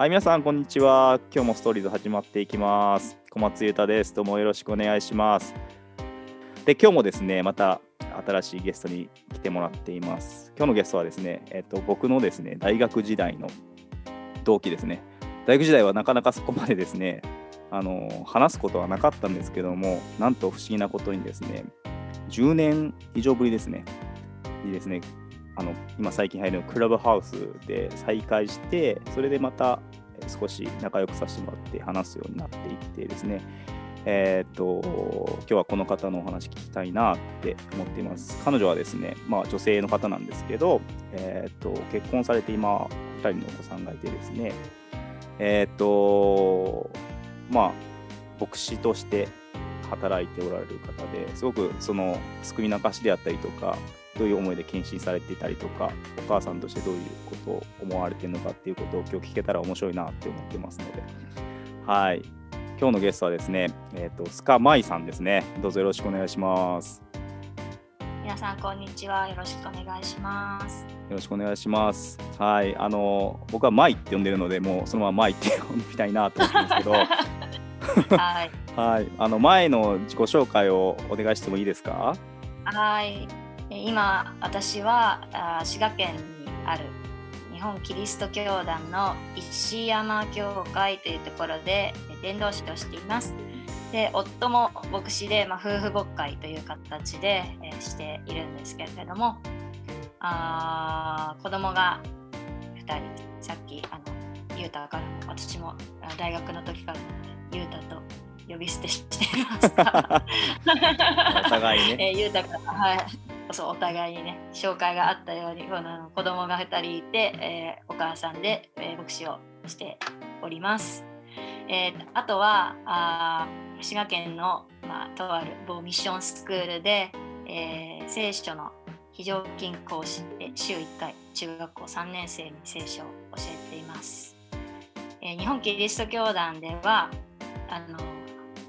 はい、皆さん、こんにちは。今日もストーリーズ始まっていきます。小松優太です。どうもよろしくお願いします。で、今日もですね、また新しいゲストに来てもらっています。今日のゲストはですね、えっと、僕のですね、大学時代の同期ですね。大学時代はなかなかそこまでですね、あの話すことはなかったんですけども、なんと不思議なことにですね、10年以上ぶりですね、にですね、あの今最近入るクラブハウスで再会して、それでまた少し仲良くさせてもらって話すようになっていってですね、えーっと今日はこの方のお話聞きたいなって思っています。彼女はですね、まあ、女性の方なんですけど、えーっと結婚されて今、2人のお子さんがいてですね、えーっとまあ、牧師として働いておられる方ですごくその救いの証であったりとかどういう思いで献身されていたりとかお母さんとしてどういうことを思われているのかっていうことを今日聞けたら面白いなって思ってますので。はい。今日のゲストはですね、えー、とスカマイさんですね。どうぞよろしくお願いします。皆さんこんにちは。よろしくお願いします。よろしくお願いします。はい。あの僕はマイって呼んでるのでもうそのままマイって呼びたいなと思ってるんですけど。はい。はい。あの前の自己紹介をお願いしてもいいですか？はい。え今私はあ滋賀県にある日本キリスト教団の石山教会というところでえ伝道師をしています。で夫も牧師で、まあ、夫婦牧会という形で、えーしているんですけれどもあー子供が2人さっきあのゆうたからも私もあ大学の時からゆうたと呼び捨てしていますが。お互いね。えー、ゆうたから、はい、そうお互いにね紹介があったようにこの子供が2人いて、えーお母さんで、えー牧師をしております。えーあとはあー滋賀県の、まあ、とある某ミッションスクールで、えー聖書の非常勤講師で週1回中学校3年生に聖書を教えています。えー日本キリスト教団ではあの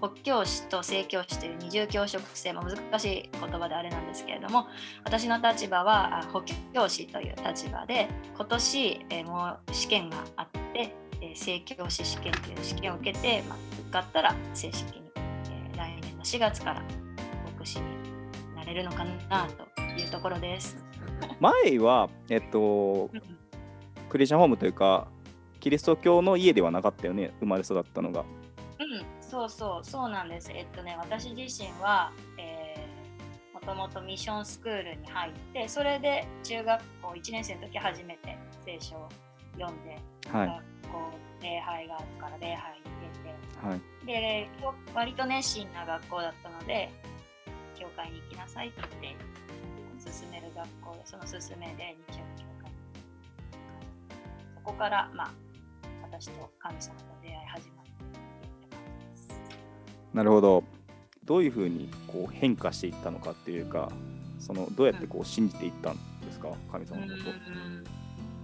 北教師と正教師という二重教職制も難しい言葉であれなんですけれども私の立場はあ北教師という立場で今年、えーもう試験があって、えー正教師試験という試験を受けて、まあ、受かったら正式に、えー来年の4月から牧師になれるのかなというところです。前はえっとクリスチャンホームというかキリスト教の家ではなかったよね生まれ育ったのがうん、そうそう、そうなんです。えっとね、私自身は、えー、もともとミッションスクールに入って、それで中学校1年生の時初めて聖書を読んで、はい学校礼拝があるから礼拝に出て、はいで、教割と熱心な学校だったので、教会に行きなさいって勧める学校で、その勧めで日曜日教会にそこから、まあ、私と神様と出会い始ま。なるほど。どういうふうにこう変化していったのかっていうかそのどうやってこう信じていったんですか？神様のこうん。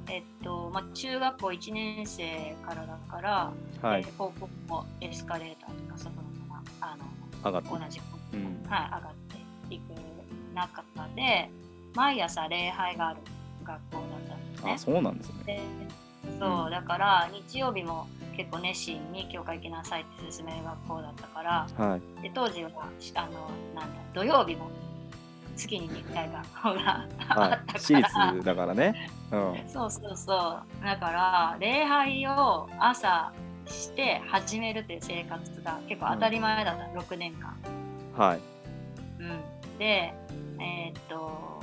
えっと、まあ、中学校1年生からだから、とはい。で高校もエスカレーターとかそのままあ上がって。の同じ、うん。はい、上がっていく中で毎朝礼拝がある学校だったんですね。あ。そうなんですね。でそうだから日曜日も結構熱心に教会行きなさいって勧める学校だったからはい。で当時はあのなんだ土曜日も月に2回学校があはい。った私から、立だからね。うん。そうそうそう。だから礼拝を朝して始めるっていう生活が結構当たり前だった、6年間、はい。うん、でえーっと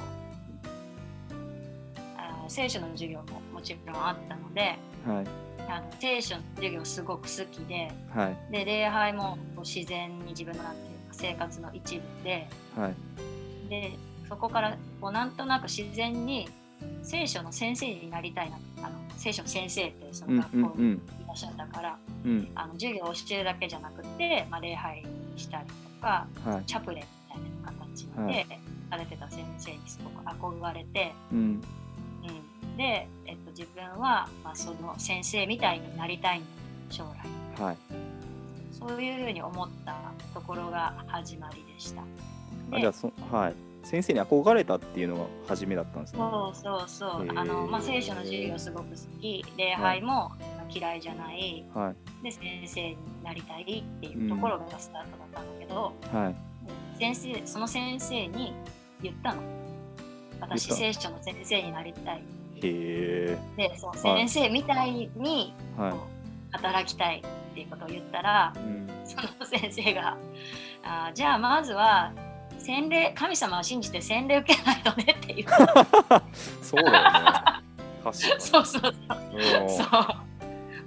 あ聖書の授業ももちろんあったのではいあの聖書の授業すごく好きではい。で礼拝も自然に自分のなんていうか生活の一部ではい。でそこからこうなんとなく自然に聖書の先生になりたいなあの聖書の先生ってそうんの学校にうんうん。いらっしゃったから、うん。あの授業を教えるだけじゃなくて、まあ、礼拝したりとかはい。チャプレンみたいな形はでされてた先生にすごく憧れて、うんうん、で、えっと、自分は、まあ、その先生みたいになりたい将来。はい。そういうふうに思ったところが始まりでした。あじゃあそはい。先生に憧れたっていうのが初めだったんですね。そうそうそう。あの、まあ、聖書の授業すごく好き。礼拝も嫌いじゃない。はい。で先生になりたいっていうところがスタートだったんだけど、はい。先生その先生に言ったの。私聖書の先生になりたいでその先生みたいに働きたいっていうことを言ったらうん。その先生があーじゃあまずは洗礼神様を信じて洗礼受けないとねって言う。そうだよね。そうそうそう。うん。そう。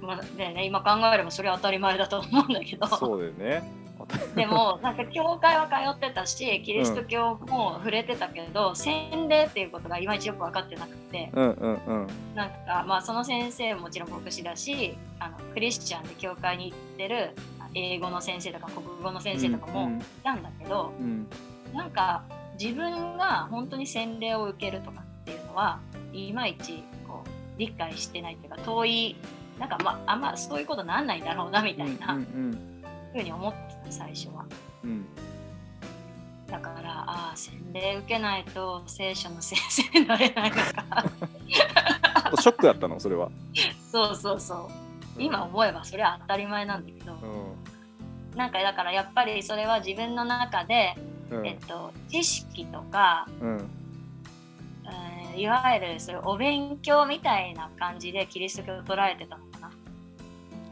まあでね、今考えればそれは当たり前だと思うんだけど。そうだよねでもなんか教会は通ってたしキリスト教も触れてたけど、洗礼っていうことがいまいちよく分かってなくて。うんうんうん。なんかまあその先生ももちろん牧師だしあのクリスチャンで教会に行ってる英語の先生とか国語の先生とかもいたんだけど、うん。なんか自分が本当に洗礼を受けるとかっていうのはいまいちこう理解してないっていうか遠いなんかまああんまそういうことなんないだろうなみたいなうんうんふうに思ってた最初は。うん。だからああ洗礼受けないと聖書の先生になれないのか。ショックだったのそれは。そうそうそう。今思えばそれは当たり前なんだけど。うなんかだからやっぱりそれは自分の中で、んうん。えっと、知識とかうん。うんいわゆるそういうお勉強みたいな感じでキリスト教を捉えてたの。か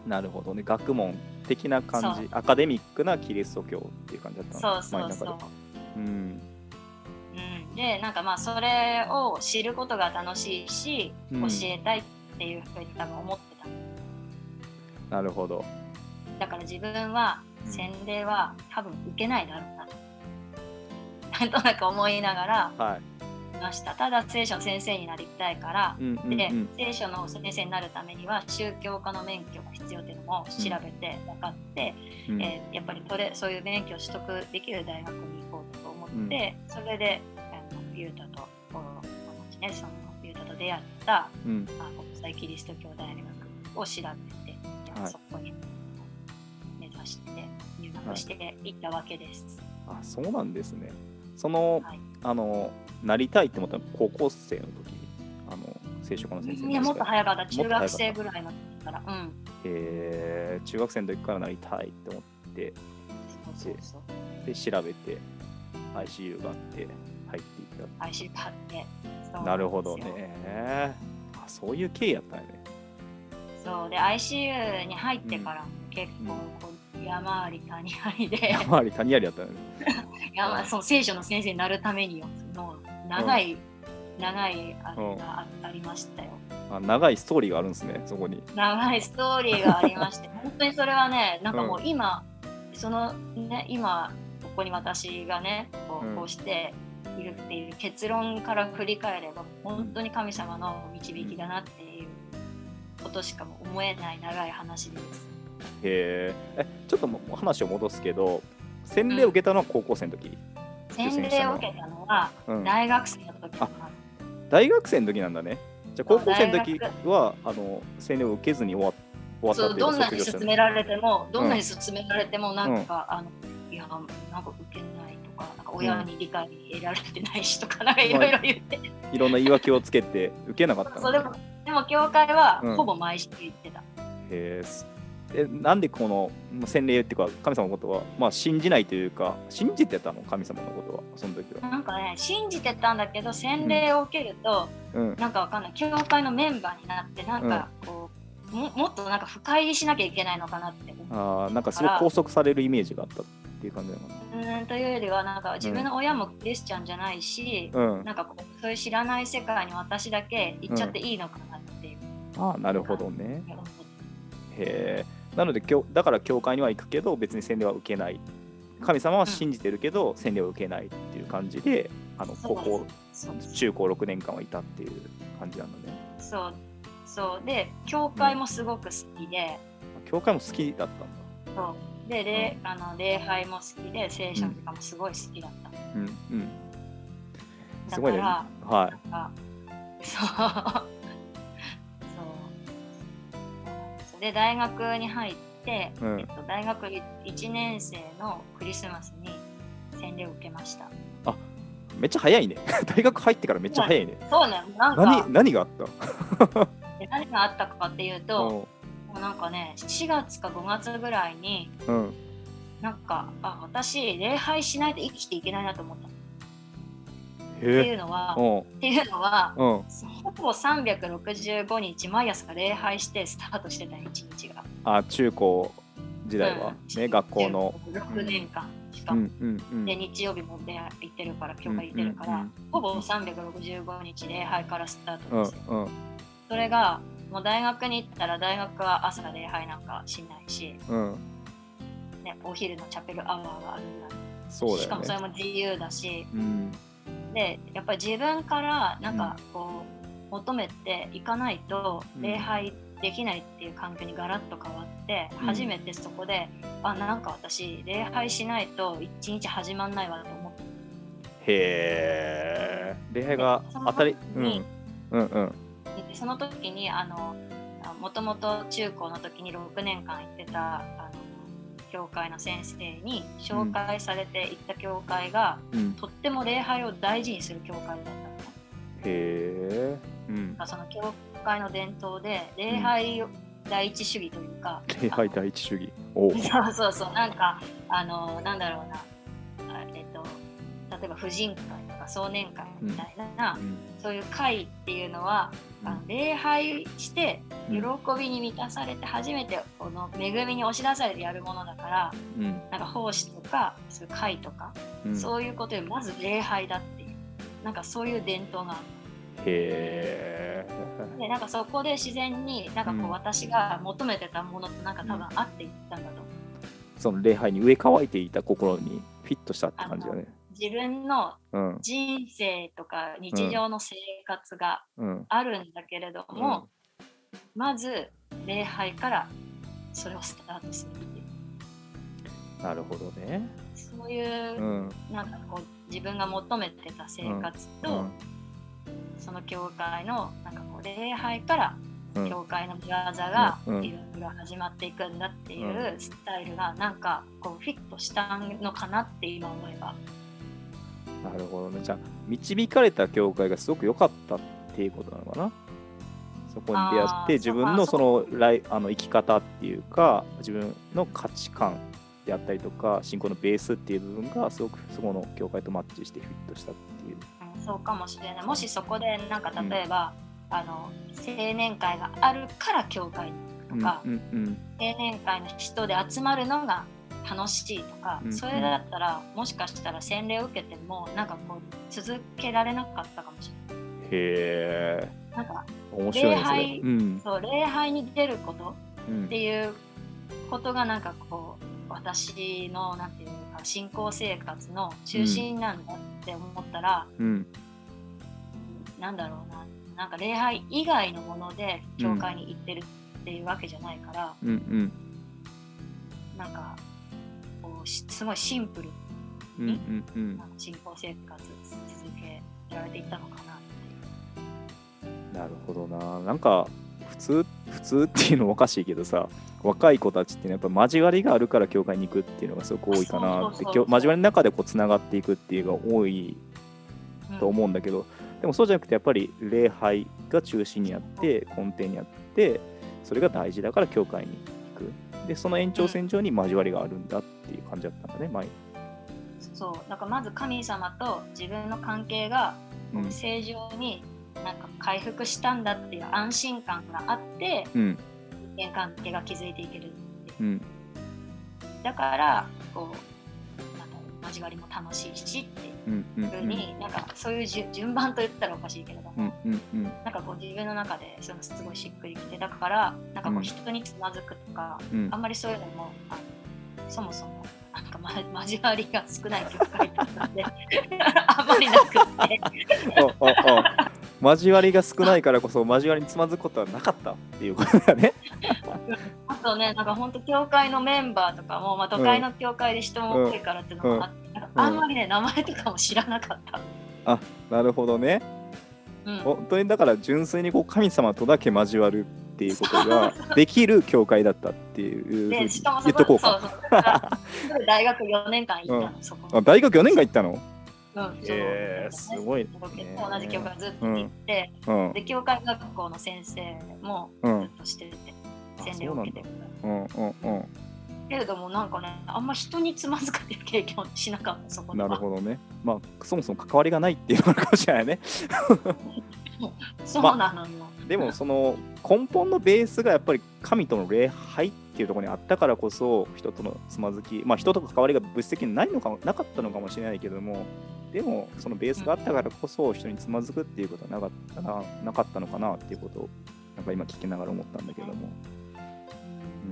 な。なるほどね学問的な感そじアカデミックなキリスト教っていう感じだったのそうそうそう。うんうん、でなんかまあそれを知ることが楽しいし、うん教えたいっていうふうに多分思ってた。なるほどだから自分はうん洗礼は多分受けないだろうなと。なんとなく思いながらはいいました。ただ聖書の先生になりたいから、うんうんで、うん。聖書の先生になるためには宗教家の免許が必要っていうのも調べて分かって、うん。えーやっぱりそれそういう免許を取得できる大学に行こうと思って、それであのユータとこの同じねそのユータと出会ったうん。あ国際キリスト教大学を調べて、はい。そこに目指して入学していったわけです。あそうなんですねその、はい。あのなりたいって思ったのは高校生の時あの聖書科の先生いやもっと早かったもっと早かった。中学生ぐらいの時から。うん。えー。中学生の時からなりたいって思ってで調べて ICU があって入っていっ IC 買って。そうたなるほどね。あそういう経緯やったんやね。そう。で ICU に入ってからも結構こう山あり谷ありで。山あり谷ありやったんやね山その聖書の先生になるためによ。の長い、長いあれがあありましたよ。あ長いストーリーがあるんですねそこに。長いストーリーがありまして。本当にそれはねなんかもう今、そのね今ここに私がねこうん。うこうしているっていう結論から振り返れば本当に神様の導きだなっていうことしかも思えない長い話です。へー。えちょっと話を戻すけど洗礼を受けたのは高校生の時、洗礼を受けたのはうん、大学生の時あ大学生の時なんだね。じゃあ高校生の時はあの洗礼を受けずに終わ終わったそうどんなに勧められてもどんなに勧められてもなんか、あのいやなんか受けないとかなんか親に理解得られてないしとかなんかいろいろ言って、いろんな言い訳をつけて受けなかったのそうでもでも教会はうん。ほぼ毎週言ってた、へーすえなんでこのまあ洗礼っていうか神様のことは、まあ、信じないというか信じてたの？神様のことはその時は。なんかね信じてたんだけど洗礼を受けると、うん。なんかわかんない。教会のメンバーになってなんかこう、ももっとなんか深入りしなきゃいけないのかなって。あーなんかすごい拘束されるイメージがあったっていう感じなのかうーんというよりはなんか自分の親もクリスチャンじゃないし、な。うん、なんかこうそういう知らない世界に私だけ行っちゃっていいのかなっていう、ああなるほどね。へえ。なので教だから教会には行くけど別に洗礼は受けない。神様は信じてるけど、洗礼を受けないっていう感じであの高校中高6年間はいたっていう感じなんだね。そう。そう。で教会もすごく好きで、教会も好きだったんだ。そう。で礼あの礼拝も好きで聖書とかもすごい好きだった、うん。うん。だすごいね。かはなんかそうで大学に入って、うん。えっと、大学1年生のクリスマスに洗礼を受けました。い。めっちゃ早いね。大学入ってからめっちゃ早いね。そうね。なんか何何があった？で何があったかっていうと、うん。うなんかね4月か5月ぐらいにうん。なんかあ私礼拝しないと生きていけないなと思ったっていうのはうん。っていうのはうん。ほぼ365日毎朝礼拝してスタートしてた一日が。あ中高時代は、うん。ね学校の。6年間。しかも、うんうんうん。で日曜日も礼拝行ってるから教会行ってるから、うんうんうん。ほぼ365日礼拝からスターうんトですよ、うんそれがもう大学に行ったら大学は朝礼拝なんかしないし、うん。ね、お昼のチャペルアワーがあるんだそうだよね。しかもそれも自由だしうんでやっぱり自分からなんかこう、求めていかないとうん。礼拝できないっていう環境にガラッと変わって、うん。初めてそこであなんか私礼拝しないと一日始まんないわと思って。へえ礼拝が当たりうんにうん。うんでその時にあのもともと中高の時に6年間行ってたあの教会の先生に紹介されて行った教会が、うん。とっても礼拝を大事にする教会だったの。ね。へえうん。その教会の伝統で礼拝第一主義というか、礼拝第一主義。お。うそうそうそう。なんかあのなんだろうな。あえっと例えば婦人会。とか壮年会みたいな、うん。そういう会っていうのは、あの礼拝して喜びに満たされて初めてこの恵みに押し出されてやるものだからうん。なんか奉仕とかそういう会とか、うん。そういうことよりまず礼拝だっていうなんかそういう伝統がある。へえ。でなんかそこで自然になんかこう、うん。私が求めてたものとなんか多分合っていったんだと思う。その礼拝に植え乾いていた心にフィットしたって感じだね自分のうん。人生とか日常の生活がうん。あるんだけれども、まず礼拝からそれをスタートするっていう。なるほどね。そういう、うん。なんかこう自分が求めてた生活と、うん。その教会のなんかこう礼拝からうん。教会の見業がうん。いろいろ始まっていくんだっていうスタイルがなんかこうフィットしたのかなって今思えばなるほどね。じゃあ導かれた教会がすごく良かったっていうことなのかな？そこに出会って自分のそのライあの生き方っていうか自分の価値観であったりとか信仰のベースっていう部分がすごくそこの教会とマッチしてフィットしたっていう。うんそうかもしれない。もしそこでなんか例えば、あの青年会があるから教会とか、うんうん。青年会の人で集まるのが楽しいとか、うんそれだったらもしかしたら洗礼を受けてもなんかこう続けられなかったかもしれない。へえ。なんか面白いねそれ。礼拝うん。そう礼拝に出ることうん。っていうことがなんかこう私のなんていうか信仰生活の中心なんだって思ったら、うん。なんだろうな。なんか礼拝以外のもので教会に行ってるっていうわけじゃないから、うんうん。なんかすごいシンプルうんうんうん生活続けられていったのかなっていう。なるほどな。なんか普通普通っていうのもおかしいけどさ若い子たちって、ね、やっぱ交わりがあるから教会に行くっていうのがすごく多いかなって交わりの中でこうつながっていくっていうのが多いうんと思うんだけど、でもそうじゃなくてやっぱり礼拝が中心にあって根底にあってそれが大事だから教会にでその延長線上に交わりがあるんだっていう感じだったんだね前。そうだからまず神様と自分の関係がうん。正常になんか回復したんだっていう安心感があってうん。人間関係が築いていけるっていう。うん。だからこう交わりも楽しいしっていううんうんふうに、なんかそういう順順番と言ったらおかしいけれども、うんうんうん。なんかこう自分の中でそのすごいしっくりきてだからなんかこう人につまずくとか、うん。あんまりそういうのもあのそもそもなんか、ま、交わりが少ない教会だったんで あんまりなくって 交わりが少ないからこそ交わりにつまずくことはなかったっていうことだね。あとねなんか本当教会のメンバーとかも、まあ、都会の教会で人も多いからっていうのもあって、なんかあんまりね名前とかも知らなかった。なるほどね。うん。本当にだから純粋にこう神様とだけ交わるっていうことができる教会だったっていう言っとここうか。そうそう大学4年間行ったの、そこ。あ大学4年間行ったの？すごいね。同じ教会ずっと行って、うん。で教会学校の先生もうん。ずっとしてて、洗礼を受けてるから。うんうんうんけれどもなんかねあんま人につまずくっていう経験をしなかったそこでなはるほどね。まあそもそも関わりがないっていうのかもしれないね。そうなのよ、でもその根本のベースがやっぱり神との礼拝っていうところにあったからこそ人とのつまずきまあ人と関わりが物質的にないのかもなかったのかもしれないけどもでもそのベースがあったからこそ人につまずくっていうことはなかったななかったのかなっていうことをなんか今聞きながら思ったんだけども。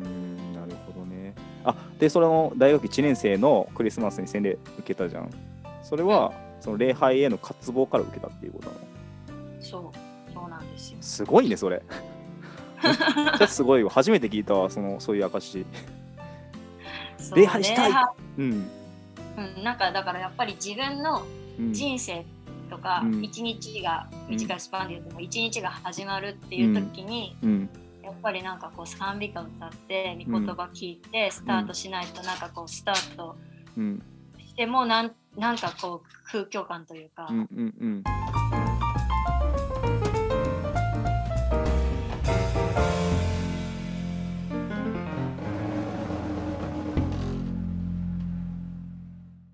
うーんなるほどね。あでその大学1年生のクリスマスに洗礼受けたじゃん。それはその礼拝への渇望から受けたっていうことなの？そうそうなんですよ。すごいねそれ ゃすごいわ。初めて聞いたわそのそういう証そう礼拝したい。うん。うん、なんかだからやっぱり自分のうん。人生とかうん。一日がうん短いスパンで言うとも一日が始まるっていう時に、うん。やっぱりなんかこう賛美歌を歌って御言葉聞いてスタートしないとなんかこうスタートうん。してもなんなんかこう空虚感というか、うんうんうん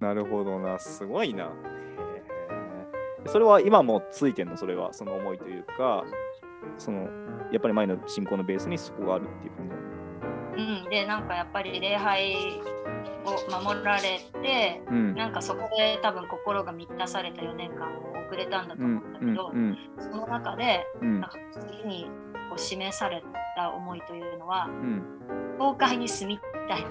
なるほどな。すごいな。へえそれは今もついてんの？それはその思いというかそのやっぱり前の信仰のベースにそこがあるっていう感じうん、でなんかやっぱり礼拝を守られてうん。なんかそこで多分心が満たされた4年間を送れたんだとうん思うんだけど、うんその中でうん。なんか次にこう示された思いというのはうん。教会に住みたいっ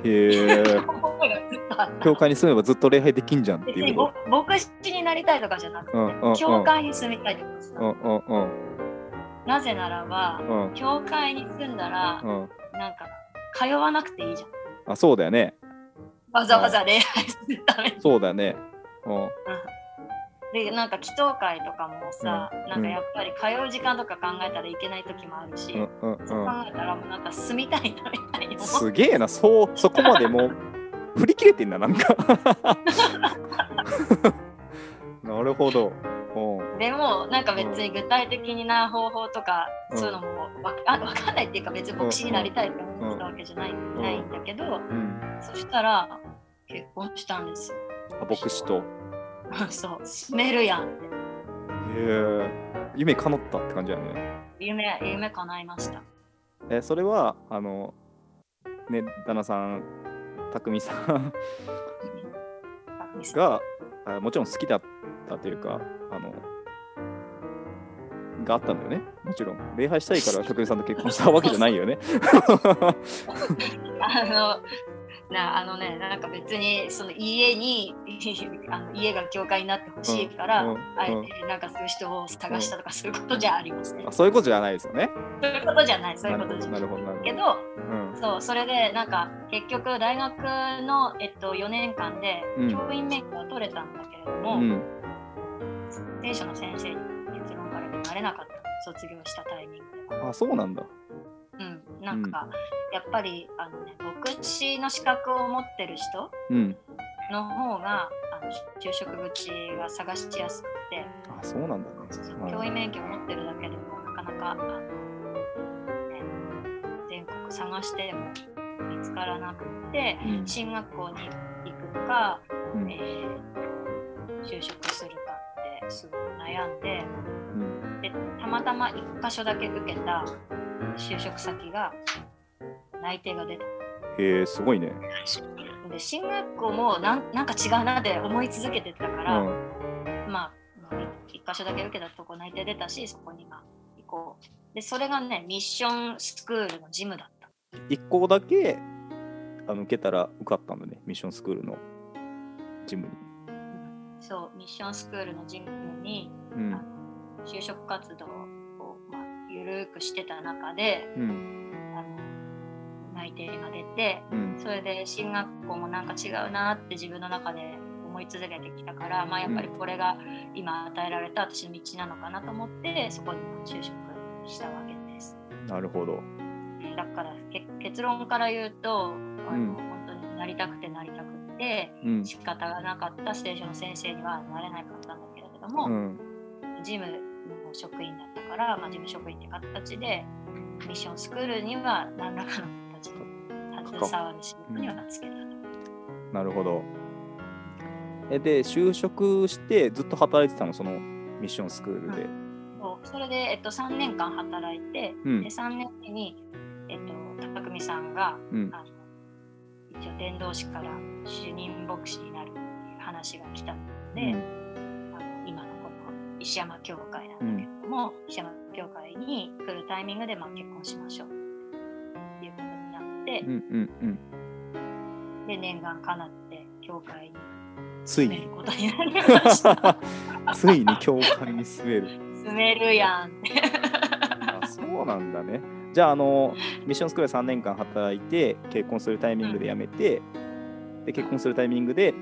へてえ。思いがずっとあった教会に住めばずっと礼拝できんじゃんっていう牧師になりたいとかじゃなくて、うんうんうん。教会に住みたいとかさ、とうんうんうん。なぜならば、うん。教会に住んだら、うん。なんか通わなくていいじゃん。あそうだよねわざわざ礼拝するために。そうだよね。うん。でなんか祈祷会とかもさ、うん。なんかやっぱり通う時間とか考えたらいけない時もあるし、うんうんそう考うんえたらもうなんか住みたいなみたいに思すげえな。そうそこまでもう振り切れてんだなんか。なるほどでもなんか別に具体的な方法とか、うん。そういうのもわかわかんないっていうか別に牧師になりたいって思ったわけじゃない,、ん。ないんだけど、うん。そしたら結婚したんですよ。あ牧師と。そう住めるやんって。へえ。夢叶ったって感じだよね。夢夢叶いました。えそれはあのね旦那さん匠さんがあもちろん好きだったというかあのがあったんだよね。もちろん。礼拝したいから 匠さんと結婚したわけじゃないよね。あのなあのねなんか別にその家に あの家が教会になってほしいから、うんうんあえてなんかそういう人を探したとかそういうことじゃありません、あそういうことじゃないですよね。そういうことじゃない。そういうことじゃない。なるほどなるほど。けどうん。そうそれでなんか結局大学の、えっと、4年間でうん。教員免許は取れたんだけれども、うん聖書の先生に結論からなれなかった卒業したタイミングで。あそうなんだ。うん、なんか、やっぱりあの、ね、牧師の資格を持ってる人うん。の方があの就職口が探しやすくて、あそうなんだね。うん教員免許を持ってるだけでもなかなかあの、ね、全国探しても見つからなくてうん。進学校に行くか、うん。えー就職するかすごい悩んでうん。でたまたま1箇所だけ受けた就職先が内定が出た。へえすごいね。で進学校もなんなんか違うなって思い続けてたかうら、ん。まあ一箇所だけ受けたとこ内定出たしそこにまあ行こう。でそれがねミッションスクールのジムだった。一校だけあの受けたら受かったんだねミッションスクールのジムにそうミッションスクールのジムにうん。就職活動を、まあ、ゆるくしてた中でうん。あの内定が出てうん。それで進学校もなんか違うなって自分の中で思い続けてきたから、まあ、やっぱりこれが今与えられた私の道なのかなと思ってそこに就職したわけです。なるほど。だからけ結論から言うとあの、うん。本当になりたくてなりたくてうん。仕方がなかったステージの先生にはなれなかったんだけれども、うん。事務の職員だったから、まあ、事務職員って形でミッションスクールには何らかの形で携わる仕事にはつけたと。なるほど。えで、就職してずっと働いてたの、そのミッションスクールで。そう。それで、えっと、3年間働いて、うん。で3年目に、えっと、高見さんが、うん。あの一応伝道師から主任牧師になるっていう話が来たので、あの今のこの石山教会なんだけれども、石山教会に来るタイミングで、まあ、結婚しましょうっていうことになって、うんうんうん。で念願かなって教会につい住めるに。ことになりました。ついに 教会に住める。住めるやんって。あそうなんだね。じゃあ、あの、ミッションスクール3年間働いて、結婚するタイミングで辞めて、で、結婚するタイミングで、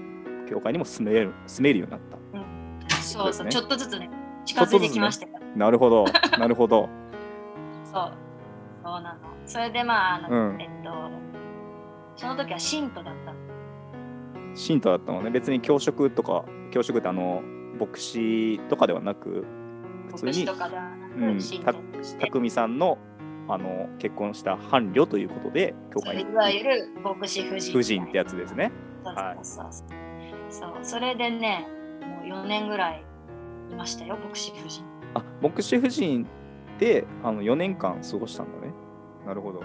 教会にも住める住めるようになった。そうそう、ねちょっとずつね、近づいてきましたよ。なるほど、なるほど。そう、そうなの。それでまあ、あのうんえっと、その時は信徒だったの。信徒だったのね。別に教職とか、教職ってあの、牧師とかではなく、普通にうんく、信徒として。匠さんのあの結婚した伴侶ということで、教会にいわゆる牧師夫人。夫人ってやつですね。そうはいそうそれでね、もう4年ぐらいいましたよ、牧師夫人。あ、牧師夫人であの4年間過ごしたんだね。なるほど。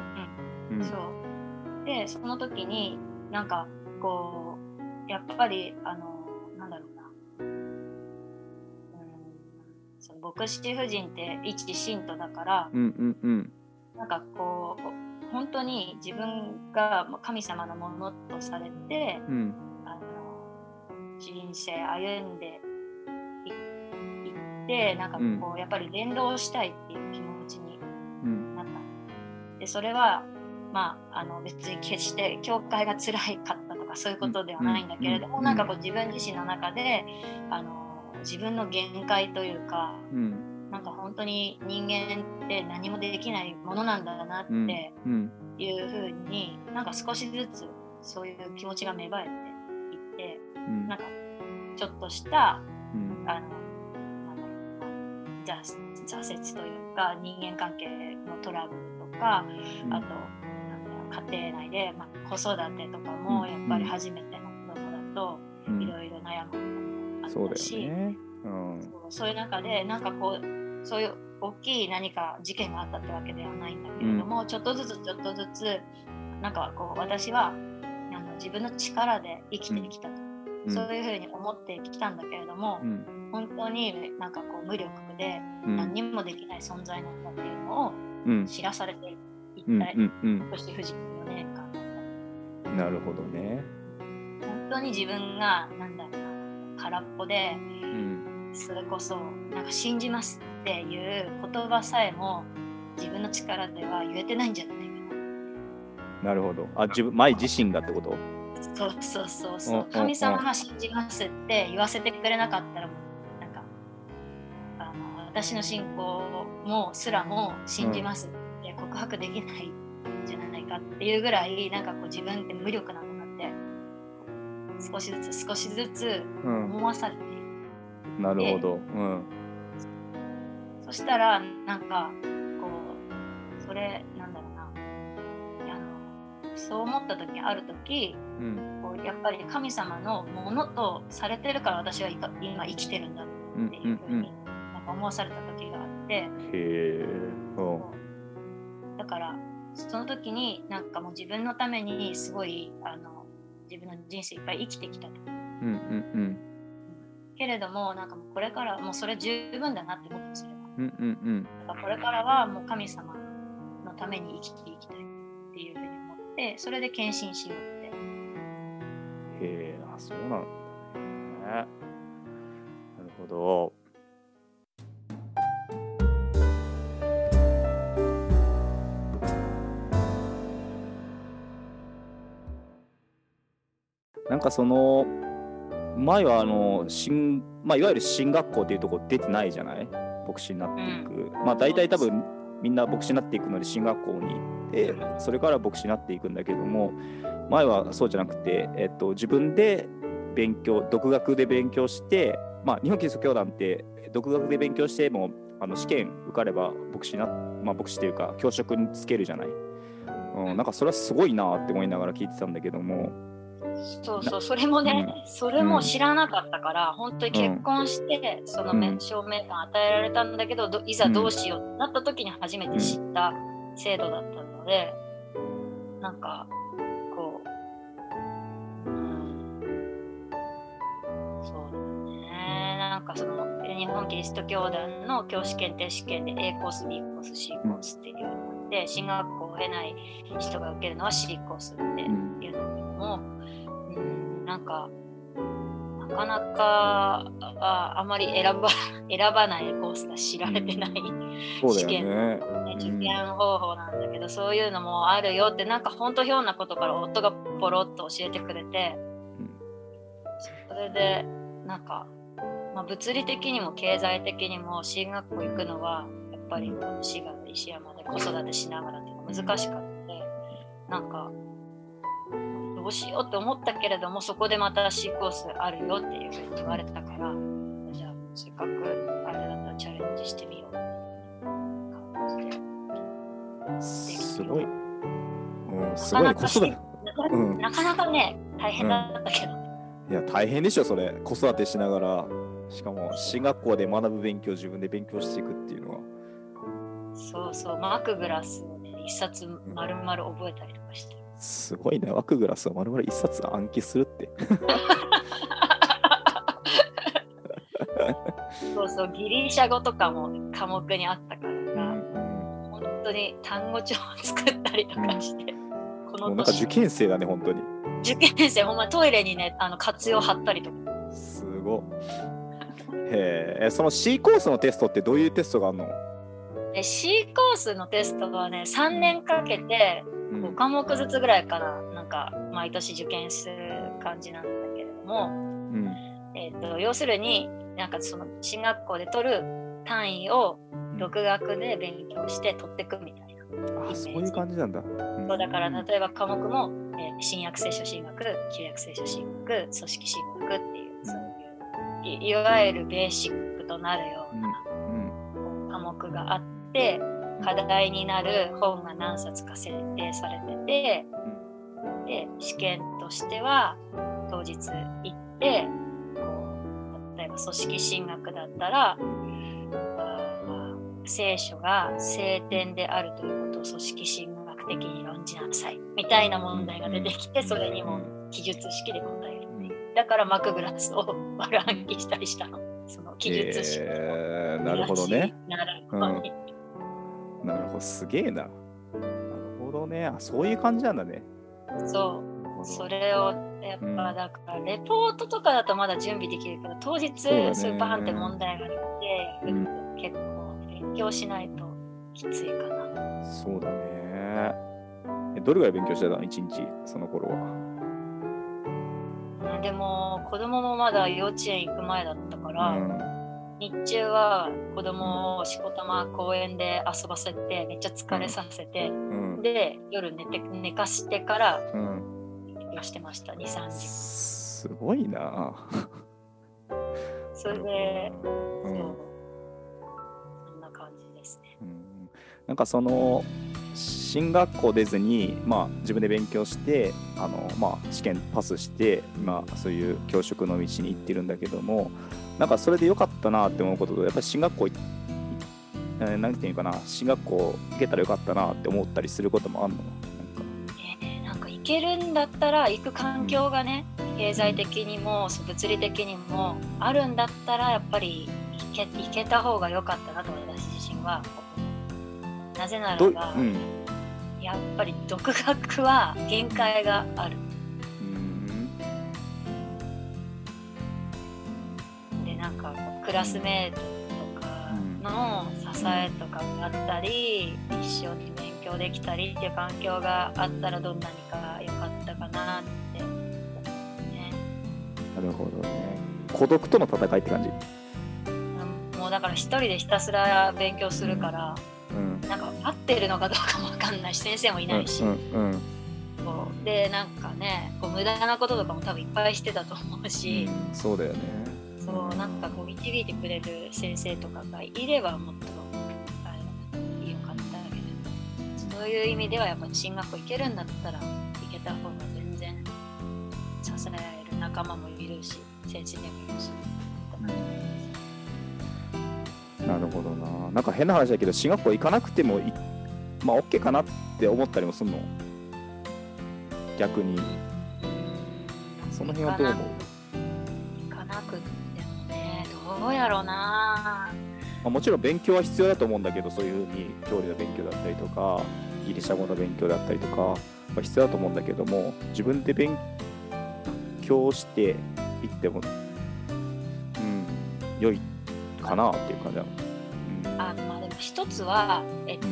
うん。そう。で、その時に、なんか、こう、やっぱり、あの、なんだろうな。うん、その牧師夫人って一信徒だから、うんうんうん。なんかこう、本当に自分が神様のものとされて、うん。あの人生歩んでいいって、なんかこう、やっぱり連動したいっていう気持ちにうん。なった。でそれは、まあ、あの別に決して教会が辛かったとかそういうことではないんだけれども、うん。なんかこう自分自身の中であの自分の限界というかうんなんか本当に人間って何もできないものなんだなっていうふうに、なんか少しずつそういう気持ちが芽生えていってうん。なんかちょっとしたうん。あの挫挫折というか人間関係のトラブルとか、あと家庭内で、まあ、子育てとかもうん。やっぱり初めての子供だとうん。いろいろ悩むこともあそうだったし、よね。うん。そうそういう中でなんかこうそういう大きい何か事件があったってわけではないんだけれども、ちょっとずつちょっとずつなんかこう私はあの自分の力で生きてきたと、うん。そういうふうに思ってきたんだけれども、うん本当になんかこう無力でうん。何にもできない存在なんだっていうのをうん。知らされていうんったうんうんそして夫人の4年間だったなるほどね。本当に自分がなんだろうな空っぽでうんそれこそなんか信じますっていう言葉さえも自分の力では言えてないんじゃないかなるほど。あ、自分、前自身がってこと？なそうそうそううんうんそう神様が信じますって言わせてくれなかったらなんかあの私の信仰もすらも信じますって告白できないんじゃないかっていうぐらいなんかこう自分って無力なんだなって少しずつ少しずつうん。思わされている。なるほど。うん。そしたら、なんか、こう、それ、なんだろうな、あのそう思った時ある時うん。こうやっぱり神様のものとされてるから私は今今生きてるんだうんっていうふうになんか思わされた時があって、だからその時になんかもう自分のためにすごいあの自分の人生いっぱい生きてきたと。うんうんけれどもなんかもうこれからもうそれ十分だなって思ってそれは。うんうんうん。うんだからこれからはもう神様のために生きていきたいっていうふうに思ってそれで献身しようって。へえあそうなんだね。なるほど。なんかその前はあの進、まあ、いわゆる進学校っていうところ出てないじゃない？牧師になっていく、まあ大体多分みんな牧師になっていくので進学校に行ってそれから牧師になっていくんだけども前はそうじゃなくて、えっと、自分で勉強独学で勉強して、まあ、日本キリスト教団って独学で勉強してもあの試験受かれば牧師な、まあ、牧師というか教職につけるじゃない、うん、なんかそれはすごいなって思いながら聞いてたんだけどもそうそうそれもね、うそれも知らなかったから、本当に結婚して、そのめうん証明感与えられたんだけどどいざどうしようってなった時に初めて知った制度だったので、なんかこう、うん、そうだね。なんかその日本キリスト教団の教師検定試験で A コース B コース C コースっていうのがあって進学校を経ない人が受けるのは C コースっなんかなかなかああまり選ば 選ばないコースが知られてない、そうだ試験。よね。ね受うん験方法なんだけど、そういうのもあるよってなんか本当ひょんなことから夫がポロッと教えてくれて、うん。それでなんか、まあ、物理的にも経済的にも進学校行くのはやっぱり滋賀石山で子育てしながらって難しかったのでなんかどうしようって思ったけれどもそこでまた C コースあるよっていうふうに言われたからじゃあせっかくあれだったらチャレンジしてみようって感じですごい。うん、すごいね。なかなか子育て。うん。なかなかね大変だったけど、いや大変でしょそれ。子育てしながら。しかも進学校で学ぶ勉強自分で勉強していくっていうのは。そうそう。マクグラスをね一冊丸々覚えたりとかしてすごいね。ワクグラスを丸々一冊暗記するって。そうそうギリシャ語とかも科目にあったかうら、ん。本当に単語帳を作ったりとかして、このなんか受験生だね本当に。受験生ほんまトイレにねあの活用貼ったりとか。すごっ。へえその C コースのテストってどういうテストがあるの、で C コースのテストはね3年かけてうん。5科目ずつぐらいかななんか毎年受験する感じなんだけれども、うん。えー、と要するになんかその進学校で取る単位を独学で勉強して取っていくみたいな。あそういう感じなんだ、うん。そうだから例えば科目も、えー新約聖書進学、旧約聖書進学、組織進学っていう、そういういいわゆるベーシックとなるようなうん。科目があって、課題になる本が何冊か設定されてて、で試験としては当日行ってこう例えば組織進学だったら聖書が聖典であるということを組織進学的に論じなさいみたいな問題が出てきてそれにも記述式で答えるだからマクグラスを丸暗記したりしたの。その記述式えーなるほどね。なるほどねなるほど。すげえな。なるほどね。あそういう感じなんだね。そう。それをやっうん。ぱだからレポートとかだとまだ準備できるけど当日スーパーハンって問題があって、うん。結構勉強しないときついかな。そうだね。えどれぐらい勉強してたの？一日その頃は。ねでも子供もまだ幼稚園行く前だったから、うん日中は子供をしこたま公園で遊ばせてめっちゃ疲れさせて、うん。で夜寝て寝かしてからうん。勉強してました23時間。すごいな。それで、うん。そう。そんな感じですね。うん。なんかその進学校出ずに、まあ、自分で勉強してあの、まあ、試験パスして今そういう教職の道に行ってるんだけどもなんかそれで良かったなって思うこととやっぱり進学校いいえーなんていうかな進学校行けたらよかったなって思ったりすることもあるの？なんかえーなんか行けるんだったら行く環境がね経済的にも物理的にもあるんだったらやっぱり行け行けた方が良かったなと私自身は。なぜならば、うん。やっぱり独学は限界があるクラスメートとかの支えとかがあったり、一緒に勉強できたりっていう環境があったらどんなにか良かったかなって。ね。なるほどね。孤独との戦いって感じ？うんもうだから一人でひたすら勉強するから、うん。なんか合ってるのかどうかもわかんないし先生もいないし、うんうん。こうでなんかねこう無駄なこととかも多分いっぱいしてたと思うし、うんそうだよねそうなんかこう導いてくれる先生とかがいればもっとあれよかったけどそういう意味ではやっぱり進学校行けるんだったら行けた方が全然支えられる仲間もいるし先生でもいるし。なるほどな。なんか変な話だけど、進学校行かなくてもい、まあ、OK かなって思ったりもするの？逆に。その辺はどう思う？ね、どうやろうな。まあ、もちろん勉強は必要だと思うんだけど、そういうふうに料理の勉強だったりとか、ギリシャ語の勉強だったりとか、まあ、必要だと思うんだけども、自分で勉強していっても、うん、良いかなっていう感じだ。うん、あまあでも一つは、えっと、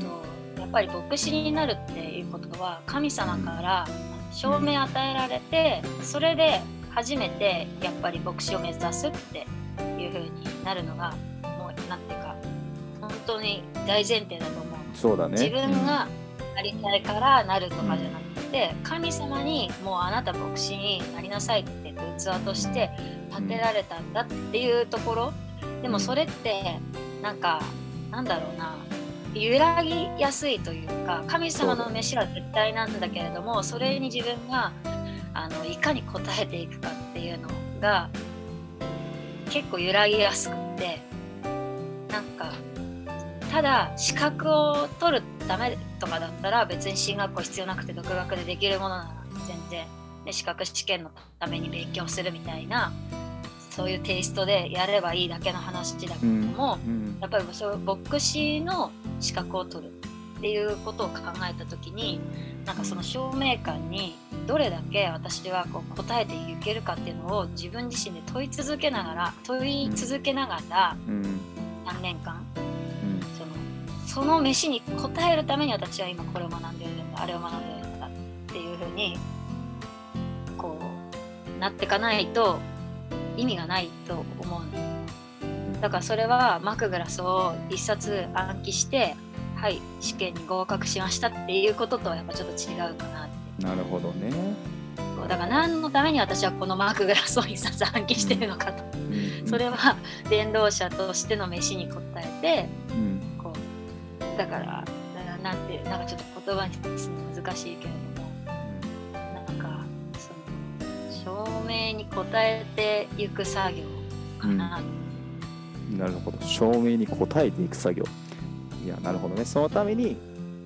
やっぱり牧師になるっていうことは神様から証明与えられてそれで初めてやっぱり牧師を目指すっていう風になるのがもうなんていうか本当に大前提だと思う。そうだね。自分がなりたいからなるとかじゃなくて、神様にもうあなた牧師になりなさいって器として立てられたんだっていうところ、でもそれってなんかなんだろうな揺らぎやすいというか神様の飯は絶対なんだけれどもそれに自分があのいかに応えていくかっていうのが結構揺らぎやすくってなんかただ資格を取るためとかだったら別に進学校必要なくて独学でできるものなら全然で資格試験のために勉強するみたいなそういうテイストでやればいいだけの話だけれども、うんうん。やっぱりそう牧師の資格を取るっていうことを考えた時になんかその証明感にどれだけ私はこう答えていけるかっていうのを自分自身で問い続けながら問い続けながらうん3年間うん。そのその飯に答えるために私は今これを学んでるんだあれを学んでるんだっていうふうにこうなっていかないと意味がないと思うの。だからそれはマクグラスを一冊暗記してはい試験に合格しましたっていうこととはやっぱちょっと違うかなってなるほどね。こうだから何のために私はこのマークグラスを一冊暗記してるのかと、うんそれは伝道者としての飯に応えてうんこうだからなんてなんかちょっと言葉にするの難しいけれどもなんかその証明に応えていく作業かな、なるほど。証明に応えていく作業。いや、なるほどね。そのために、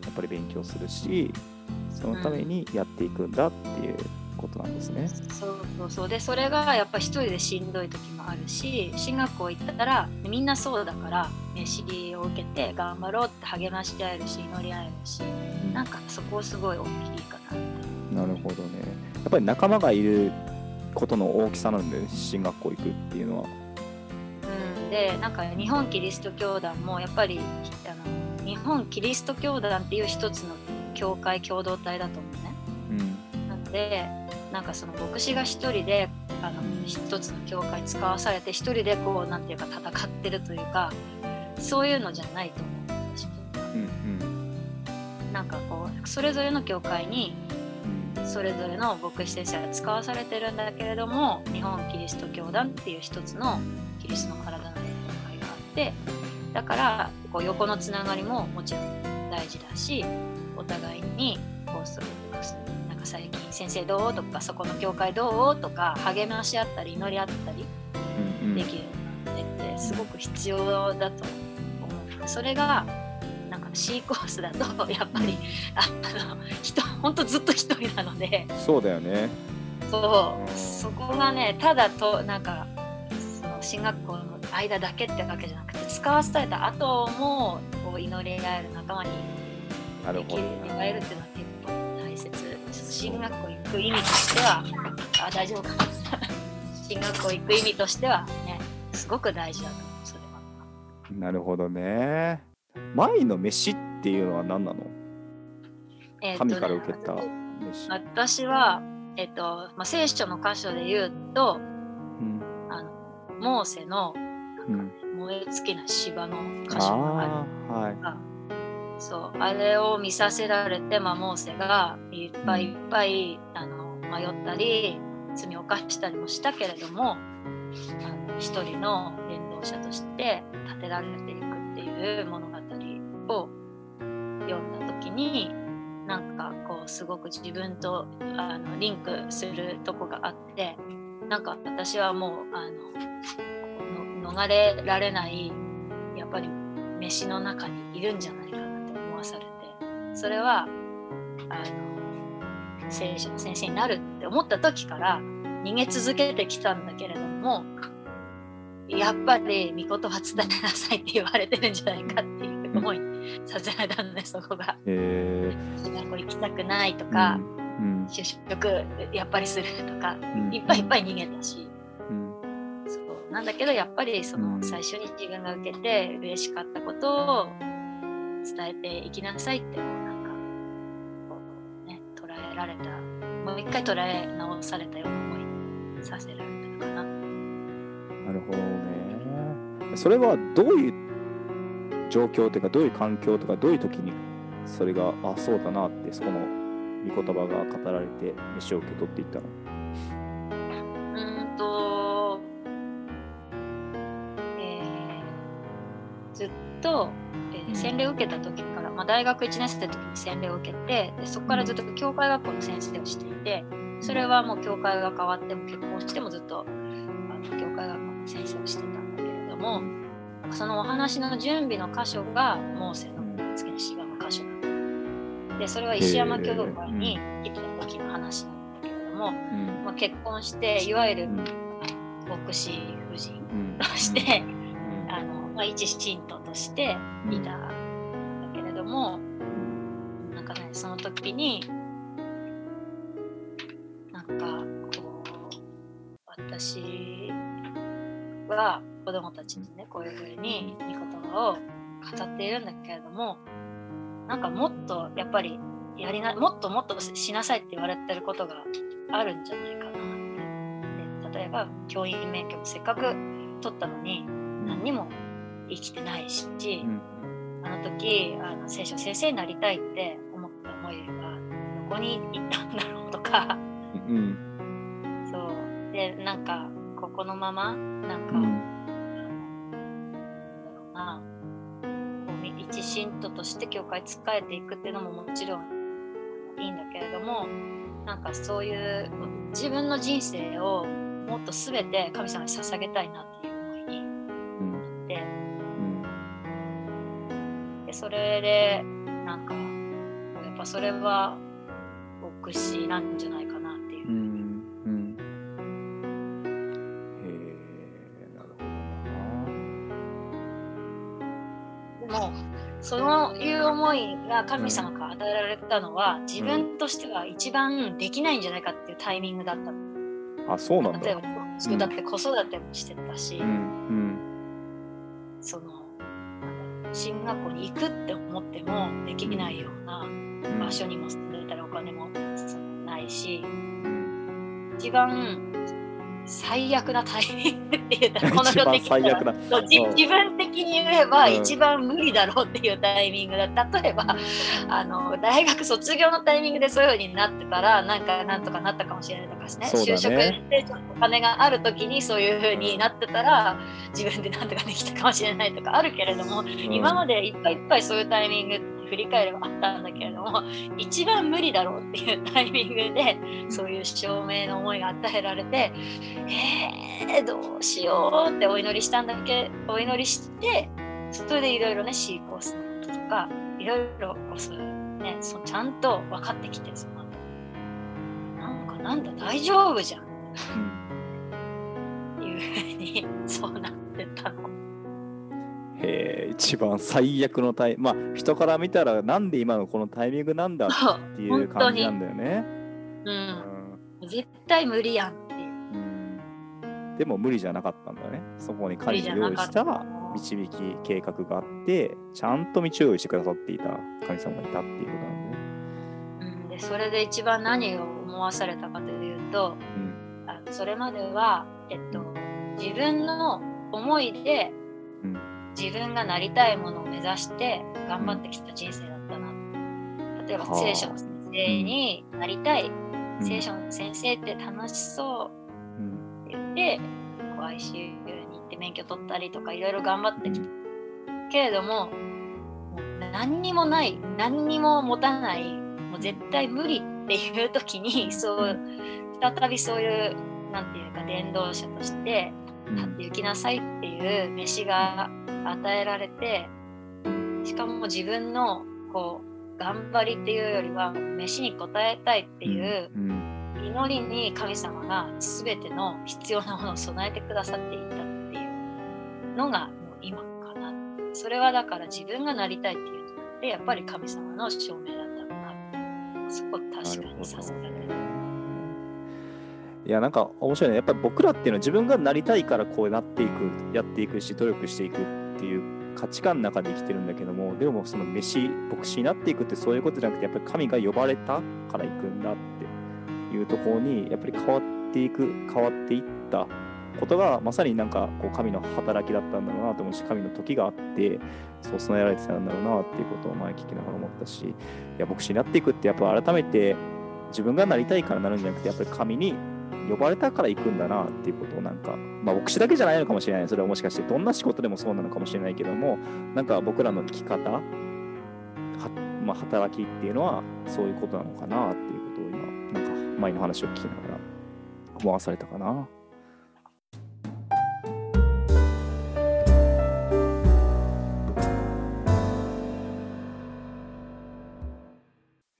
やっぱり勉強するし、そのためにやっていくんだっていうことなんですね。そうそうそうでそれがやっぱ一人でしんどい時もあるし進学校行ったらみんなそうだから飯を受けて頑張ろうって励まし合えるし祈り合えるしなんかそこすごい大きいかなって。なるほどね。やっぱり仲間がいることの大きさなんで、進学校行くっていうのは。うん、でなんか日本キリスト教団もやっぱり日本キリスト教団っていう一つの教会共同体だと思うね。うん。なのでなんかその牧師が一人であの一つの教会使わされて一人でこうなんていうか戦ってるというかそういうのじゃないと思う私はうんなんかこうそれぞれの教会にうんそれぞれの牧師先生が使わされてるんだけれども日本キリスト教団っていう一つのキリストの体の教会があってだからこう横のつながりももちろん大事だしお互いにこうそうなんか最近先生どうとかそこの教会どうとか励まし合ったり祈り合ったりできるようになってすごく必要だと思う。それがなんか C コースだと やっぱりあの人ほんとずっと一人なので。そうだよね。そう。うん。そこがねただとなんかその進学校の間だけってわけじゃなくて使わされた後もこう祈り合える仲間にできなるほどる。会えるっていうのは結構大切進学校行く意味としてはあ大丈夫かな進学校行く意味としてはねすごく大事だと思うそれは。なるほどね。前の飯っていうのは何なの？えー神から受けた飯。私は、えっとまあ、聖書の箇所で言うとうんあのモーセのうん、燃え尽きな芝の箇所があるはい。そうあれを見させられて、まあ、モーセがいっぱいいっぱいあの迷ったり罪を犯したりもしたけれどもあの一人の伝道者として立てられていくっていう物語を読んだ時になんかこうすごく自分とあのリンクするとこがあってなんか私はもうあの逃れられないやっぱり飯の中にいるんじゃないかなって思わされて。それはあの聖書の先生になるって思った時から逃げ続けてきたんだけれどもやっぱり御言葉伝えなさいって言われてるんじゃないかっていう思いにさせられたんでそこが。え学校行きたくないとか、うん。就職やっぱりするとか、うん。いっぱいいっぱい逃げたし、なんだけどやっぱりその最初に自分が受けて嬉しかったことを伝えていきなさいってこうなんかこう、ね、捉えられたもう一回捉え直されたような思いにさせられたのかな。なるほどね。それはどういう状況というか、どういう環境とか、どういう時にそれが、あ、そうだなって、そこの御言葉が語られて、飯を受け取っていったの？うーんと、ずっと、えー洗礼を受けた時から、まあ、大学1年生の時に洗礼を受けてでそこからずっと教会学校の先生をしていてそれはもう教会が変わっても結婚してもずっとあの教会学校の先生をしてたんだけれどもそのお話の準備の箇所がモーセの次の詩がの箇所なんだでそれは石山教会に来た時の話なんだけれども、うん。まあ、結婚していわゆるうん。牧師夫人うん。として、まあ、一信徒としていたんだけれども、なんかねその時になんかこう私は子供たちにねこういうふうに御言葉を語っているんだけれどもなんかもっとやっぱりやりなもっともっとしなさいって言われてることがあるんじゃないかなって。例えば教員免許もせっかく取ったのに何にも生きてないし、うん。あの時あの聖書先生になりたいって思った思いがどこに行ったんだろうとか。うん。そう。でなんかここのままなんか、うん。なんだろうなこう一信徒として教会仕えていくっていうのももちろんいいんだけれどもなんかそういう自分の人生をもっと全て神様に捧げたいなっていうそれでなんかやっぱそれは牧師なんじゃないかなっていう。う、んうん。へえなるほでもそういう思いが神様から与えられたのは自分としては一番できないんじゃないかっていうタイミングだったあそうなんだ例えばそうだって子育てもしてたし、うん。その進学校に行くって思ってもできないようなうん。場所にも住んでたらお金もないしうん一番最悪なタイミングって言ったらこの世的に自分的に言えばうん。一番無理だろうっていうタイミングだ例えばあの大学卒業のタイミングでそういう風になってたらなんかなんとかなったかもしれないとかしね。ね。就職でちょっとお金がある時にそういう風になってたら自分でなんとかできたかもしれないとかあるけれども、今までいっぱいいっぱいそういうタイミングって振り返ればあったんだけれども 一番無理だろうっていうタイミングでそういう証明の思いが与えられてえー、どうしようってお祈りしたんだけお祈りしてそれでいろいろね C コースのこととかいろいろこうそうねそうちゃんと分かってきてその後。なんかなんだ大丈夫じゃん。っていうふうにそうなってたの。へえ一番最悪のタイまあ人から見たらなんで今のこのタイミングなんだっていう感じなんだよね。う、うんん絶対無理やんっていう。うんでも無理じゃなかったんだね。そこに神が用意した導き計画があってちゃんと道を用意してくださっていた神様がいたっていうことなんだね。うん、でそれで一番何を思わされたかというとうんあのそれまでは、えっと、自分の思いでうん自分がなりたいものを目指して頑張ってきた人生だったな。例えばはあ聖書の先生になりたい、うん。聖書の先生って楽しそううんって言ってこう ICU に行って免許取ったりとかいろいろ頑張ってきたけれどももう何にもない何にも持たないもう絶対無理っていう時にそう再びそういうなんていうか伝道者として立って行きなさいっていう飯が与えられてしかも自分のこう頑張りっていうよりは飯に応えたいっていう祈りに神様が全ての必要なものを備えてくださっていたっていうのがもう今かな。それはだから自分がなりたいっていうのってやっぱり神様の証明だったのな。そこ確かにさすがで。いやなんか面白いね。やっぱり僕らっていうのは自分がなりたいからこうなっていくやっていくし努力していくっていう価値観の中で生きてるんだけどもでもその飯牧師になっていくってそういうことじゃなくてやっぱり神が呼ばれたから行くんだっていうところにやっぱり変わっていく変わっていったことがまさになんかこう神の働きだったんだろうなと思うし神の時があってそう備えられてたんだろうなっていうことを前聞きながら思ったしいや牧師になっていくってやっぱ改めて自分がなりたいからなるんじゃなくてやっぱり神に呼ばれたから行くんだなっていうことをなんか、まあ、牧師だけじゃないのかもしれない。それはもしかしてどんな仕事でもそうなのかもしれないけども、なんか僕らの生き方、はまあ、働きっていうのはそういうことなのかなっていうことを今、なんか前の話を聞きながら思わされたかな。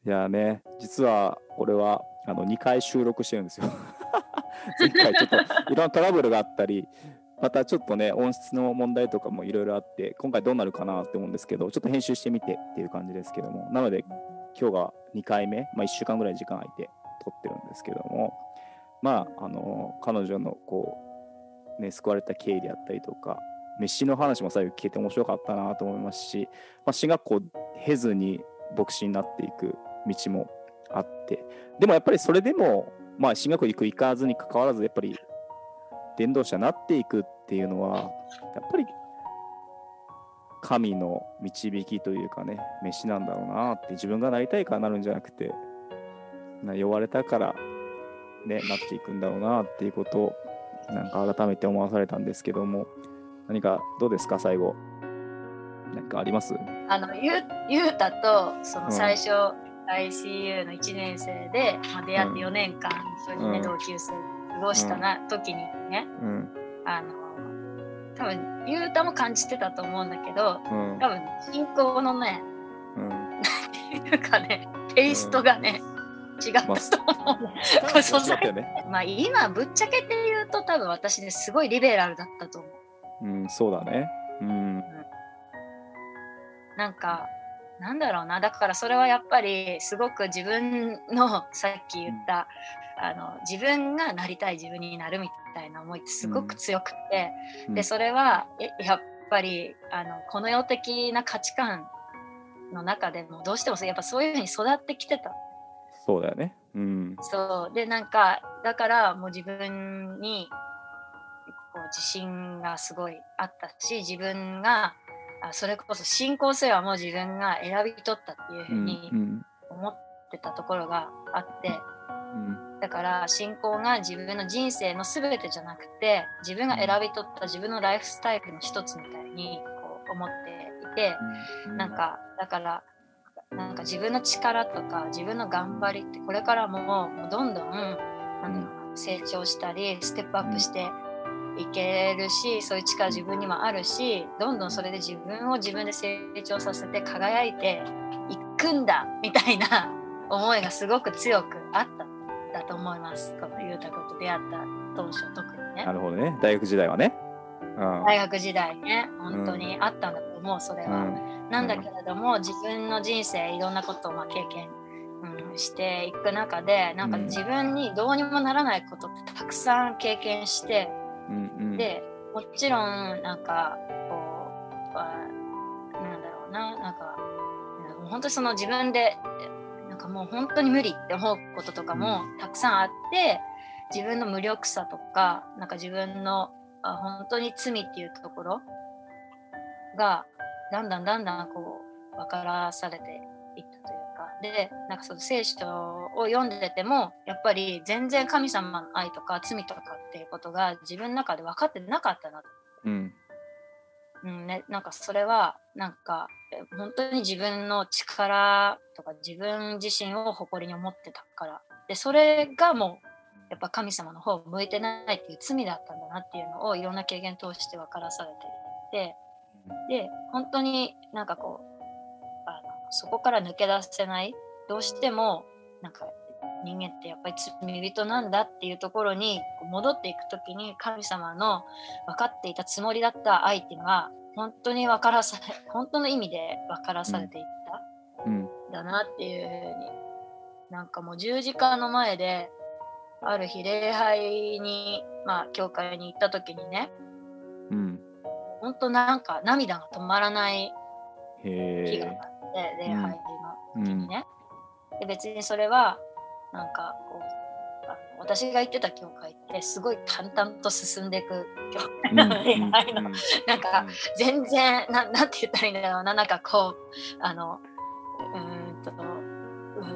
いやね、実は俺はあの2回収録してるんですよ。前回ちょっといろんなトラブルがあったり、またちょっとね、音質の問題とかもいろいろあって、今回どうなるかなって思うんですけど、ちょっと編集してみてっていう感じですけども、なので今日が2回目、まあ、1週間ぐらい時間空いて撮ってるんですけども、まあ、あの彼女のこう、ね、救われた経緯であったりとか、飯の話も最後聞けて面白かったなと思いますし、まあ、進学校経ずに牧師になっていく道もあって。でもやっぱりそれでもまあ進学校行く行かずにかかわらずやっぱり伝道者になっていくっていうのはやっぱり神の導きというかね飯なんだろうなって自分がなりたいからなるんじゃなくて呼ばれたからねなっていくんだろうなっていうことをなんか改めて思わされたんですけども何かどうですか最後。何かあります？あのゆゆうたとその最初、うん ICU の1年生で、まあ、出会って4年間一緒にね、うん、同級生過ごしたな、うん、時にね、うん、あの多分ゆうたも感じてたと思うんだけど、多分進行のね、うん、ていうかねテイストがね、違ったと思う、まあ、素材、ね、まあ今ぶっちゃけて言うと多分私ねすごいリベラルだったと思う。うん、そうだね。うん。なんかなんだろうな。だからそれはやっぱりすごく自分のさっき言ったあの自分がなりたい自分になるみたいな思いってすごく強くて、うん、でそれはやっぱりあのこの世的な価値観の中でもどうしてもやっぱそういうふうに育ってきてた。そうだよね。うん、そう。でなんかだからもう自分にこう自信がすごいあったし自分があそれこそ信仰性はもう自分が選び取ったっていうふうに思ってたところがあって、うん、だから信仰が自分の人生の全てじゃなくて自分が選び取った自分のライフスタイルの一つみたいにこう思っていて、うん、なんかだからなんか自分の力とか自分の頑張りってこれからももうどんどんなん。成長したりステップアップして、いけるしそういう力自分にもあるしどんどんそれで自分を自分で成長させて輝いていくんだみたいな 思いがすごく強くあったんだと思います。この裕太君と出会った当初特にね。なるほどね。大学時代はね。うん、大学時代ね。本当にあったんだと思うそれは。うん、なんだけれども自分の人生いろんなことをまあ経験うん、していく中でなんか自分にどうにもならないことってたくさん経験して、うんうん、でもちろんなんかこうなんだろうななんか本当にその自分でなんかもう本当に無理って思うこととかもたくさんあって自分の無力さとかなんか自分のあ本当に罪っていうところがだんだんだんだんこう分からされていったというか。でなんかその聖書をを読んでてもやっぱり全然神様の愛とか罪とかっていうことが自分の中で分かってなかったなと。うん。うんね、なんかそれはなんかえ本当に自分の力とか自分自身を誇りに思ってたから。でそれがもうやっぱ神様の方を向いてないっていう罪だったんだなっていうのをいろんな経験通して分からされていて。で本当になんかこうあのそこから抜け出せない。どうしてもなんか人間ってやっぱり罪人なんだっていうところに戻っていく時に神様の分かっていたつもりだった愛っていうのは本当に分からされ本当の意味で分からされていったうん。ん。だなっていうふうになんかもう十字架の前である日礼拝にまあ教会に行った時にねうん。本当なんか涙が止まらないへ日があえって、礼拝のうん。時にね。で別にそれはなんかこう私が行ってた教会ってすごい淡々と進んでいく教会うんなの礼拝のうん。なんか全然ななんて言ったらいいんだろうななんかこうあのうーんと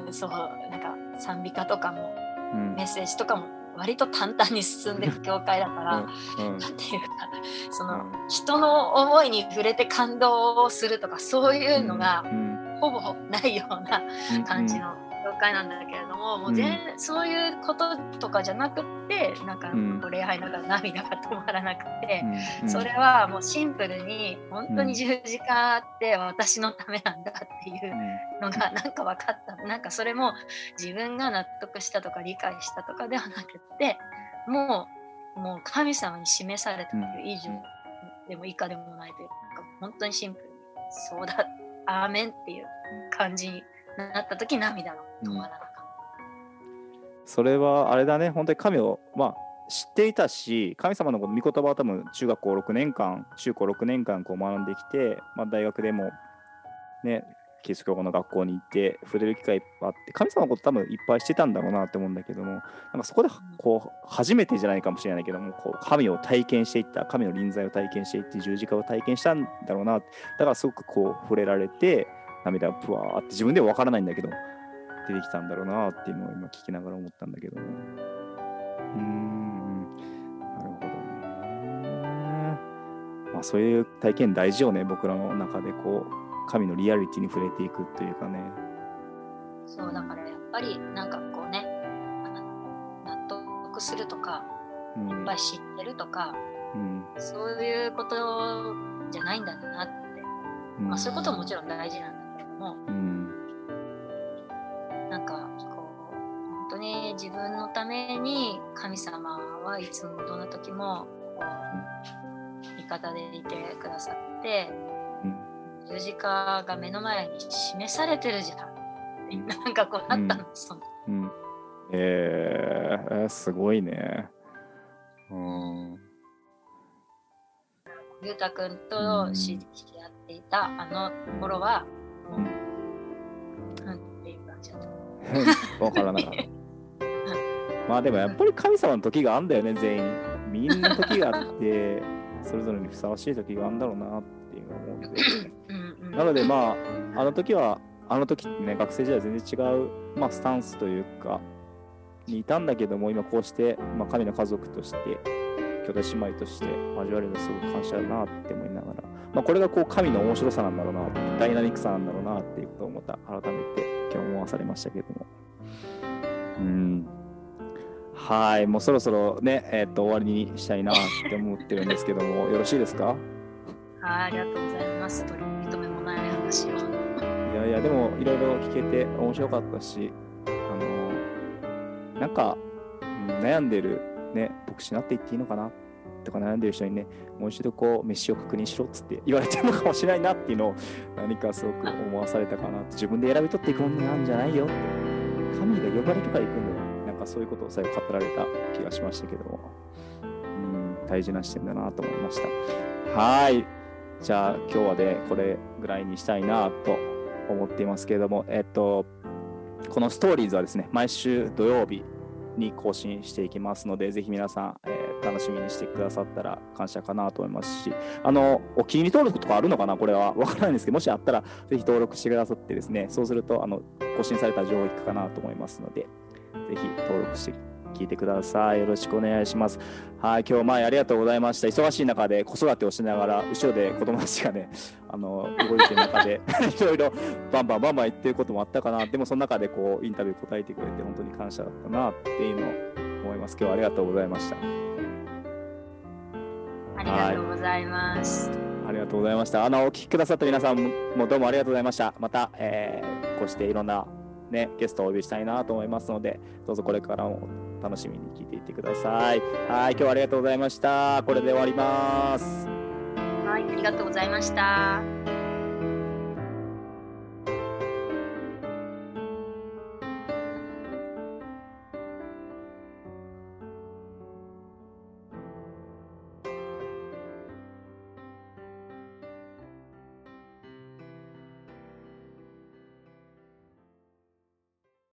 うんそうなんか賛美歌とかもうんメッセージとかも割と淡々に進んでいく教会だから、うんなんていうかその、うん。人の思いに触れて感動をするとかそういうのがうんほぼないようなうん感じの教会なんだけれども、もう全そういうこととかじゃなくってなんかう礼拝の中で涙が止まらなくて、うん。それはもうシンプルに本当に十字架って私のためなんだっていうのがなんか分かった。なんかそれも自分が納得したとか理解したとかではなくってもうもう神様に示されたという以上でも以下でもないというか本当にシンプルにそうだアーメンっていう感じになった時涙が止まらなかった。それはあれだね。本当に神をまあ知っていたし神様のこの御言葉は多分中学校6年間中高6年間こう学んできて、まあ、大学でもねキリスト教の学校に行って触れる機会いっぱいあって神様のこと多分いっぱいしてたんだろうなって思うんだけどもなんかそこでこう初めてじゃないかもしれないけどもこう神を体験していった神の臨在を体験していって十字架を体験したんだろうなだからすごくこう触れられて涙がぷわーって自分では分からないんだけど出てきたんだろうなっていうのを今聞きながら思ったんだけどもうーんなるほどね。まあそういう体験大事よね僕らの中でこう神のリアリティに触れていくというかね。そうだからやっぱりなんかこうね納得するとかうん。いっぱい知ってるとかうん。そういうことじゃないんだなって、うんまあ、そういうことももちろん大事なんだけれどもうん自分のために神様はいつもどんな時もこう味方でいてくださってうん。十字架が目の前に示されてるじゃん。なんかこうなったの、その。うん。えー、すごいね。うん。ゆうたくんと知り合っていたあの頃はもう、うん、っていう感じだった。わからなかった。まあでもやっぱり神様の時があんだよね、全員。みんな時があって、それぞれにふさわしい時があんだろうなっていうのを思。うんうんなのでまあ、あの時は、あの時ってね、学生時代全然違う、まあ、スタンスというか、にいたんだけども、今こうして、まあ、神の家族として、兄弟姉妹として交われるのすごく感謝だなって思いながら、まあ、これがこう神の面白さなんだろうな、ダイナミックさなんだろうなっていうことをまた改めて今日思わされましたけども。うん。はい、もうそろそろね、えっ、と終わりにしたいなって思ってるんですけども、よろしいですか？はい、ありがとうございます。取り留めもない話を。いやいや、でもいろいろ聞けて面白かったし、あの、なんか、うん悩んでる、ね、牧師になっていっていいのかなとか悩んでる人にね、もう一度こう、飯を確認しろっつって言われてるのかもしれないなっていうのを、何かすごく思わされたかなって、自分で選び取っていくものなんじゃないよって、神が呼ばれるから行くんだよ。かそういうことを最後語られた気がしましたけども、うん、大事な視点だなと思いました。はい。じゃあ今日はでこれぐらいにしたいなと思っていますけれども、えっと、このストーリーズはですね、毎週土曜日に更新していきますので、ぜひ皆さん、えー楽しみにしてくださったら感謝かなと思いますし、あの、お気に入り登録とかあるのかな？これは。わからないんですけど、もしあったら、ぜひ登録してくださってですね、そうすると、あの、更新された情報いくかなと思いますので、ぜひ登録して聞いてください。よろしくお願いします。はい、今日前ありがとうございました。忙しい中で子育てをしながら、後ろで子供たちがね、あの動いてる中で いろいろバンバンバンバン言ってることもあったかな。でもその中でこうインタビュー答えてくれて本当に感謝だったなっていうのを思います。今日はありがとうございました。ありがとうございます。ありがとうございました。あのお聞きくださった皆さんもどうもありがとうございました。また、えー、こうしていろんなねゲストをお呼びしたいなと思いますので、どうぞこれからも楽しみに聞いていってください。はい、今日はありがとうございました。これで終わります。はい、ありがとうございました。